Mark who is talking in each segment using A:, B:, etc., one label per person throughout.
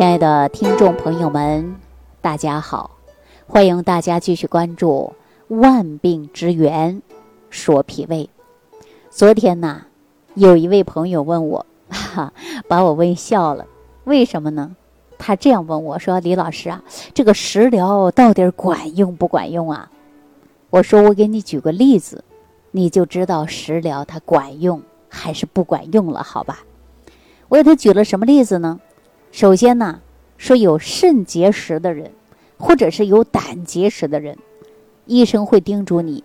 A: 亲爱的听众朋友们，大家好！欢迎大家继续关注《万病之源说脾胃》。昨天呢，有一位朋友问我，哈，把我问笑了。为什么呢？他这样问我说：“李老师啊，这个食疗到底管用不管用啊？”我说：“我给你举个例子，你就知道食疗它管用还是不管用了，好吧？”我给他举了什么例子呢？首先呢，说有肾结石的人，或者是有胆结石的人，医生会叮嘱你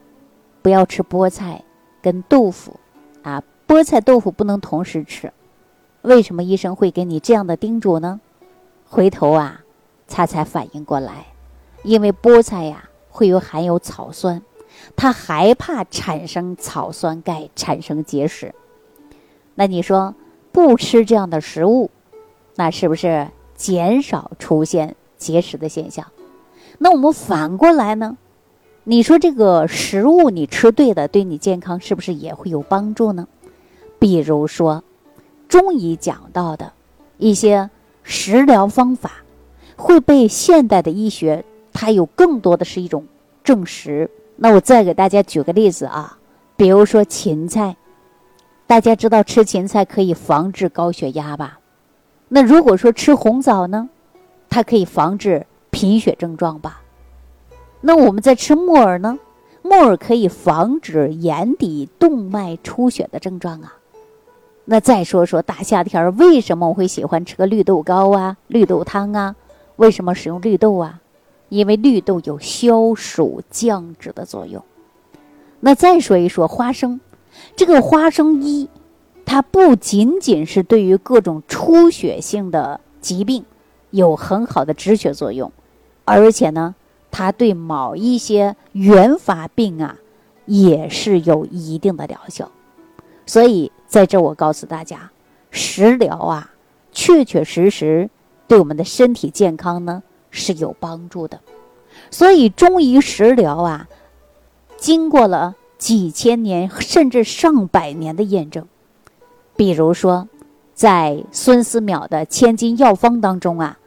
A: 不要吃菠菜跟豆腐，啊，菠菜豆腐不能同时吃。为什么医生会给你这样的叮嘱呢？回头啊，他才反应过来，因为菠菜呀会有含有草酸，他害怕产生草酸钙产生结石。那你说不吃这样的食物？那是不是减少出现结石的现象？那我们反过来呢？你说这个食物你吃对的，对你健康是不是也会有帮助呢？比如说，中医讲到的一些食疗方法，会被现代的医学它有更多的是一种证实。那我再给大家举个例子啊，比如说芹菜，大家知道吃芹菜可以防治高血压吧？那如果说吃红枣呢，它可以防治贫血症状吧？那我们在吃木耳呢，木耳可以防止眼底动脉出血的症状啊。那再说说大夏天为什么我会喜欢吃个绿豆糕啊、绿豆汤啊？为什么使用绿豆啊？因为绿豆有消暑降脂的作用。那再说一说花生，这个花生一。它不仅仅是对于各种出血性的疾病有很好的止血作用，而且呢，它对某一些原发病啊也是有一定的疗效。所以在这我告诉大家，食疗啊，确确实实对我们的身体健康呢是有帮助的。所以中医食疗啊，经过了几千年甚至上百年的验证。比如说，在孙思邈的《千金药方》当中啊，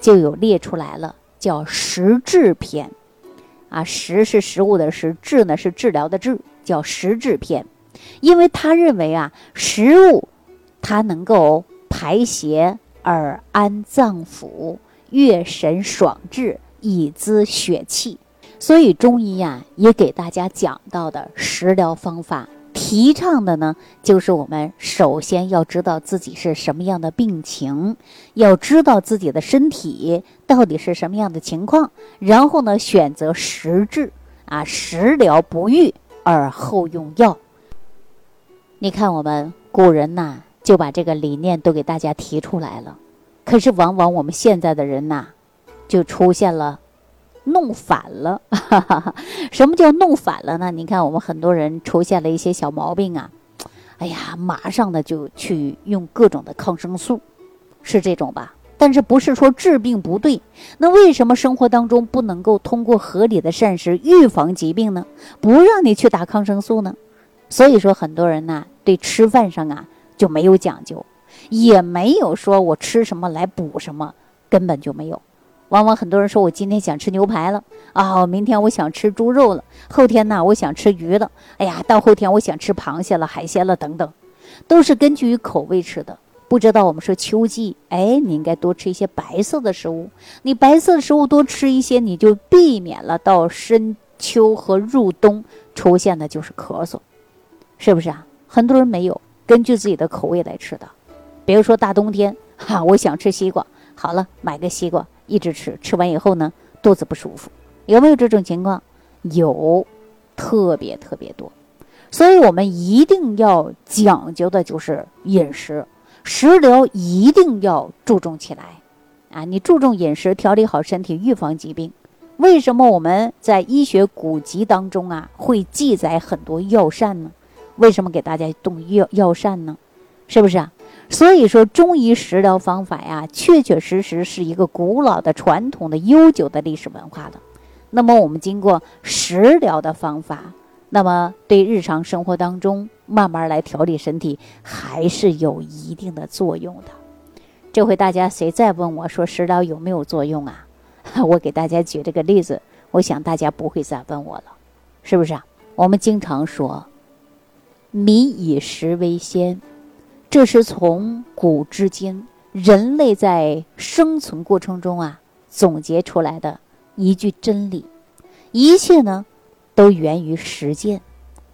A: 就有列出来了，叫“食治篇”。啊，食是食物的食，治呢是治疗的治，叫“食治篇”。因为他认为啊，食物它能够排邪而安脏腑，悦神爽志，以滋血气。所以中医呀，也给大家讲到的食疗方法。提倡的呢，就是我们首先要知道自己是什么样的病情，要知道自己的身体到底是什么样的情况，然后呢，选择实治啊，食疗不愈而后用药。你看，我们古人呐，就把这个理念都给大家提出来了，可是往往我们现在的人呐，就出现了。弄反了，什么叫弄反了呢？你看，我们很多人出现了一些小毛病啊，哎呀，马上的就去用各种的抗生素，是这种吧？但是不是说治病不对？那为什么生活当中不能够通过合理的膳食预防疾病呢？不让你去打抗生素呢？所以说，很多人呢对吃饭上啊就没有讲究，也没有说我吃什么来补什么，根本就没有。往往很多人说，我今天想吃牛排了啊，明天我想吃猪肉了，后天呢我想吃鱼了，哎呀，到后天我想吃螃蟹了、海鲜了等等，都是根据于口味吃的。不知道我们说秋季，哎，你应该多吃一些白色的食物，你白色的食物多吃一些，你就避免了到深秋和入冬出现的就是咳嗽，是不是啊？很多人没有根据自己的口味来吃的，比如说大冬天哈，我想吃西瓜，好了，买个西瓜。一直吃，吃完以后呢，肚子不舒服，有没有这种情况？有，特别特别多。所以我们一定要讲究的就是饮食，食疗一定要注重起来。啊，你注重饮食，调理好身体，预防疾病。为什么我们在医学古籍当中啊会记载很多药膳呢？为什么给大家动药药膳呢？是不是啊？所以说，中医食疗方法呀，确确实实是一个古老的、传统的、悠久的历史文化的。那么，我们经过食疗的方法，那么对日常生活当中慢慢来调理身体，还是有一定的作用的。这回大家谁再问我说食疗有没有作用啊？我给大家举这个例子，我想大家不会再问我了，是不是啊？我们经常说“民以食为先”，这是从古至今人类在生存过程中啊总结出来的一句真理。一切呢，都源于实践。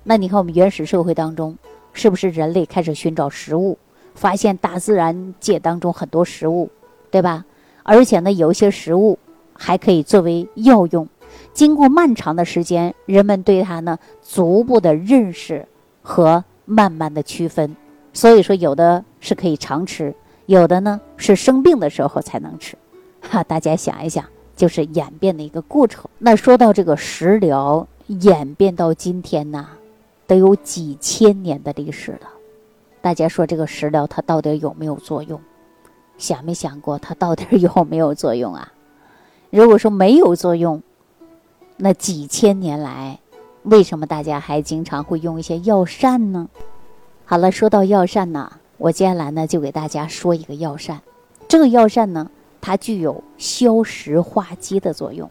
A: 那你看，我们原始社会当中，是不是人类开始寻找食物，发现大自然界当中很多食物，对吧？而且呢，有一些食物还可以作为药用。经过漫长的时间，人们对它呢逐步的认识和慢慢的区分。所以说，有的是可以常吃，有的呢是生病的时候才能吃。哈，大家想一想，就是演变的一个过程。那说到这个食疗演变到今天呢？得有几千年的历史了，大家说这个食疗它到底有没有作用？想没想过它到底有没有作用啊？如果说没有作用，那几千年来为什么大家还经常会用一些药膳呢？好了，说到药膳呢，我接下来呢就给大家说一个药膳。这个药膳呢，它具有消食化积的作用，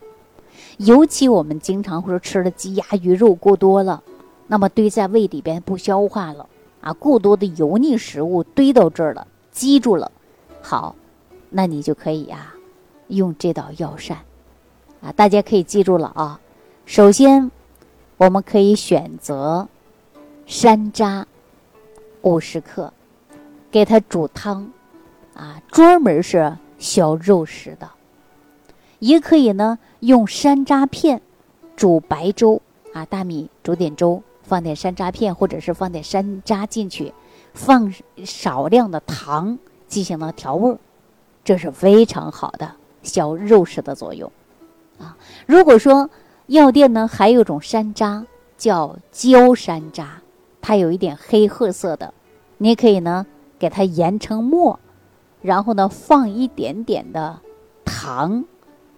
A: 尤其我们经常会说吃了鸡鸭鱼肉过多了。那么堆在胃里边不消化了啊，过多的油腻食物堆到这儿了，积住了。好，那你就可以呀，用这道药膳啊，大家可以记住了啊。首先，我们可以选择山楂五十克，给它煮汤啊，专门是消肉食的。也可以呢，用山楂片煮白粥啊，大米煮点粥。放点山楂片，或者是放点山楂进去，放少量的糖进行了调味儿，这是非常好的消肉食的作用啊。如果说药店呢还有一种山楂叫焦山楂，它有一点黑褐色的，你可以呢给它研成末，然后呢放一点点的糖，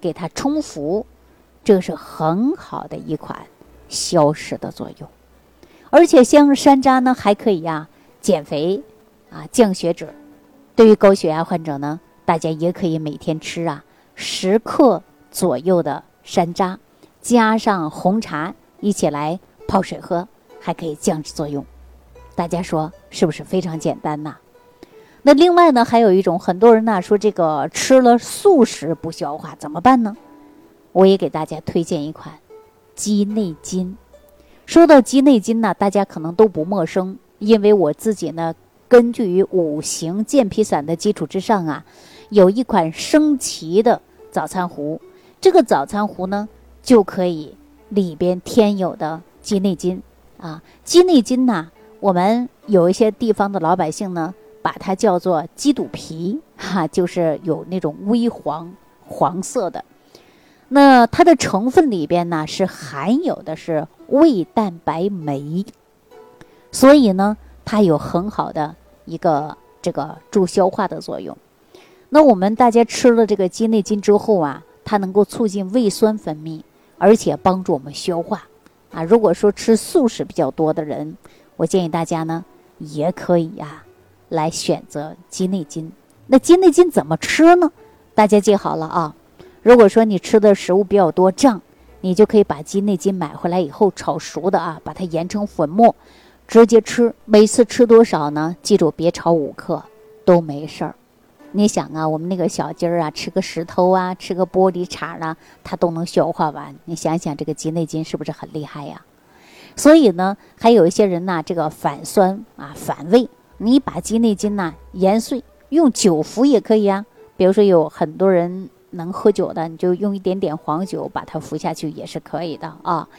A: 给它冲服，这是很好的一款消食的作用。而且像山楂呢，还可以呀减肥，啊降血脂。对于高血压患者呢，大家也可以每天吃啊十克左右的山楂，加上红茶一起来泡水喝，还可以降脂作用。大家说是不是非常简单呐？那另外呢，还有一种很多人呢说这个吃了素食不消化怎么办呢？我也给大家推荐一款鸡内金。说到鸡内金呢，大家可能都不陌生，因为我自己呢，根据于五行健脾散的基础之上啊，有一款升旗的早餐壶，这个早餐壶呢，就可以里边添有的鸡内金啊，鸡内金呢，我们有一些地方的老百姓呢，把它叫做鸡肚皮，哈，就是有那种微黄黄色的。那它的成分里边呢，是含有的是胃蛋白酶，所以呢，它有很好的一个这个助消化的作用。那我们大家吃了这个鸡内金之后啊，它能够促进胃酸分泌，而且帮助我们消化。啊，如果说吃素食比较多的人，我建议大家呢，也可以呀，来选择鸡内金。那鸡内金怎么吃呢？大家记好了啊。如果说你吃的食物比较多胀，你就可以把鸡内金买回来以后炒熟的啊，把它研成粉末，直接吃。每次吃多少呢？记住别超五克都没事儿。你想啊，我们那个小鸡儿啊，吃个石头啊，吃个玻璃碴啊，它都能消化完。你想想这个鸡内金是不是很厉害呀？所以呢，还有一些人呢，这个反酸啊、反胃，你把鸡内金呢研碎，用酒服也可以啊。比如说有很多人。能喝酒的，你就用一点点黄酒把它服下去也是可以的啊。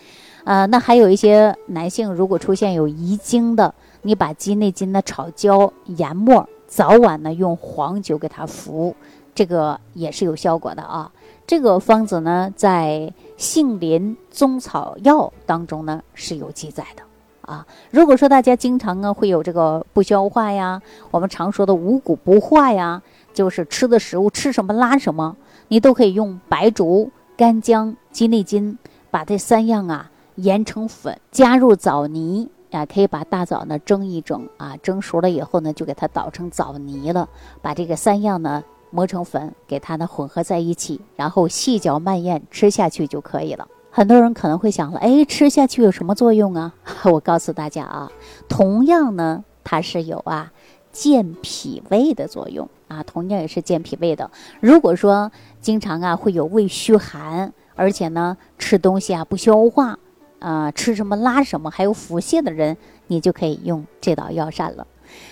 A: 呃，那还有一些男性，如果出现有遗精的，你把鸡内金的炒焦研末，早晚呢用黄酒给它服，这个也是有效果的啊。这个方子呢，在《杏林中草药》当中呢是有记载的啊。如果说大家经常呢会有这个不消化呀，我们常说的五谷不化呀，就是吃的食物吃什么拉什么。你都可以用白术、干姜、鸡内金，把这三样啊研成粉，加入枣泥啊，可以把大枣呢蒸一蒸啊，蒸熟了以后呢，就给它捣成枣泥了。把这个三样呢磨成粉，给它呢混合在一起，然后细嚼慢咽吃下去就可以了。很多人可能会想了，哎，吃下去有什么作用啊？我告诉大家啊，同样呢，它是有啊健脾胃的作用啊，同样也是健脾胃的。如果说经常啊会有胃虚寒，而且呢吃东西啊不消化，啊吃什么拉什么，还有腹泻的人，你就可以用这道药膳了。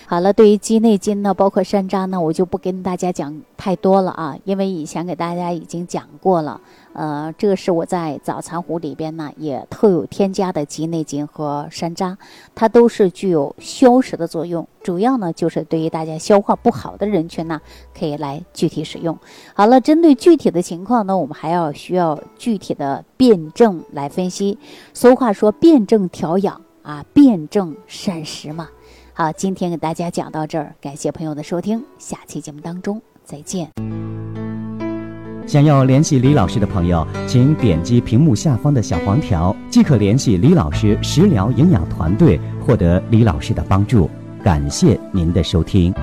A: 好了，对于鸡内金呢，包括山楂呢，我就不跟大家讲太多了啊，因为以前给大家已经讲过了。呃，这个是我在早餐壶里边呢也特有添加的鸡内金和山楂，它都是具有消食的作用，主要呢就是对于大家消化不好的人群呢，可以来具体使用。好了，针对具体的情况呢，我们还要需要具体的辩证来分析。俗话说，辩证调养啊，辩证膳食嘛。好，今天给大家讲到这儿，感谢朋友的收听，下期节目当中再见。
B: 想要联系李老师的朋友，请点击屏幕下方的小黄条，即可联系李老师食疗营养团队，获得李老师的帮助。感谢您的收听。